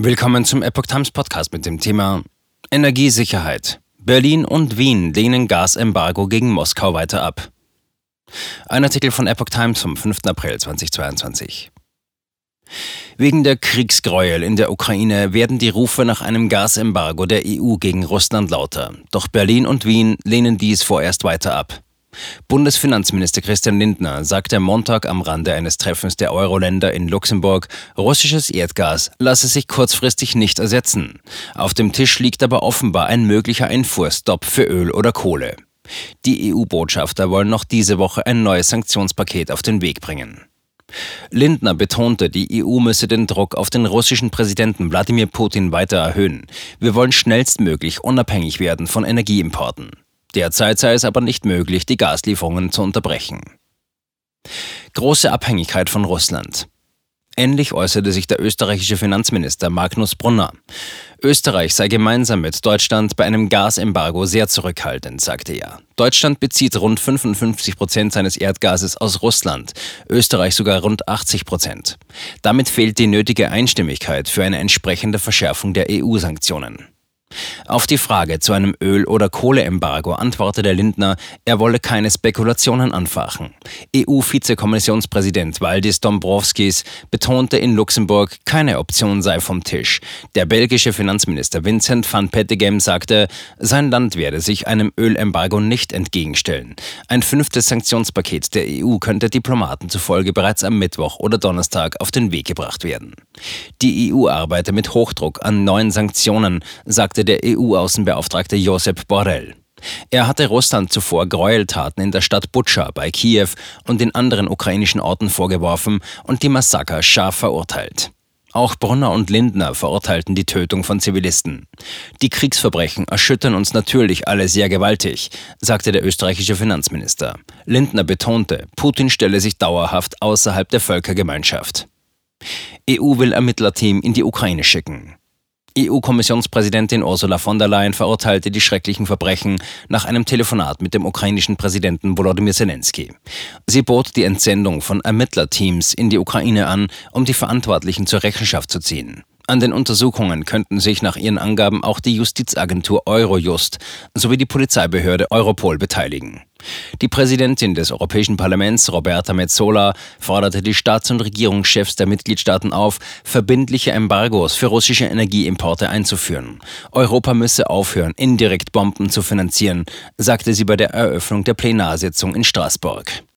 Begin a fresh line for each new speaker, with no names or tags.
Willkommen zum Epoch Times Podcast mit dem Thema Energiesicherheit. Berlin und Wien lehnen Gasembargo gegen Moskau weiter ab. Ein Artikel von Epoch Times vom 5. April 2022. Wegen der Kriegsgräuel in der Ukraine werden die Rufe nach einem Gasembargo der EU gegen Russland lauter. Doch Berlin und Wien lehnen dies vorerst weiter ab. Bundesfinanzminister Christian Lindner sagte am Montag am Rande eines Treffens der Euro-Länder in Luxemburg, russisches Erdgas lasse sich kurzfristig nicht ersetzen. Auf dem Tisch liegt aber offenbar ein möglicher Einfuhrstopp für Öl oder Kohle. Die EU-Botschafter wollen noch diese Woche ein neues Sanktionspaket auf den Weg bringen. Lindner betonte, die EU müsse den Druck auf den russischen Präsidenten Wladimir Putin weiter erhöhen. Wir wollen schnellstmöglich unabhängig werden von Energieimporten. Derzeit sei es aber nicht möglich, die Gaslieferungen zu unterbrechen. Große Abhängigkeit von Russland. Ähnlich äußerte sich der österreichische Finanzminister Magnus Brunner. Österreich sei gemeinsam mit Deutschland bei einem Gasembargo sehr zurückhaltend, sagte er. Deutschland bezieht rund 55 Prozent seines Erdgases aus Russland, Österreich sogar rund 80 Prozent. Damit fehlt die nötige Einstimmigkeit für eine entsprechende Verschärfung der EU-Sanktionen. Auf die Frage zu einem Öl- oder Kohleembargo antwortete Lindner, er wolle keine Spekulationen anfachen. EU-Vizekommissionspräsident Valdis Dombrovskis betonte in Luxemburg, keine Option sei vom Tisch. Der belgische Finanzminister Vincent van Pettegem sagte, sein Land werde sich einem Ölembargo nicht entgegenstellen. Ein fünftes Sanktionspaket der EU könnte Diplomaten zufolge bereits am Mittwoch oder Donnerstag auf den Weg gebracht werden. Die EU arbeite mit Hochdruck an neuen Sanktionen, sagte sagte der EU-Außenbeauftragte Josep Borrell. Er hatte Russland zuvor Gräueltaten in der Stadt Butscha bei Kiew und in anderen ukrainischen Orten vorgeworfen und die Massaker scharf verurteilt. Auch Brunner und Lindner verurteilten die Tötung von Zivilisten. Die Kriegsverbrechen erschüttern uns natürlich alle sehr gewaltig, sagte der österreichische Finanzminister. Lindner betonte, Putin stelle sich dauerhaft außerhalb der Völkergemeinschaft. EU will Ermittlerteam in die Ukraine schicken. EU-Kommissionspräsidentin Ursula von der Leyen verurteilte die schrecklichen Verbrechen nach einem Telefonat mit dem ukrainischen Präsidenten Volodymyr Zelensky. Sie bot die Entsendung von Ermittlerteams in die Ukraine an, um die Verantwortlichen zur Rechenschaft zu ziehen. An den Untersuchungen könnten sich nach ihren Angaben auch die Justizagentur Eurojust sowie die Polizeibehörde Europol beteiligen. Die Präsidentin des Europäischen Parlaments, Roberta Metsola, forderte die Staats- und Regierungschefs der Mitgliedstaaten auf, verbindliche Embargos für russische Energieimporte einzuführen. Europa müsse aufhören, indirekt Bomben zu finanzieren, sagte sie bei der Eröffnung der Plenarsitzung in Straßburg.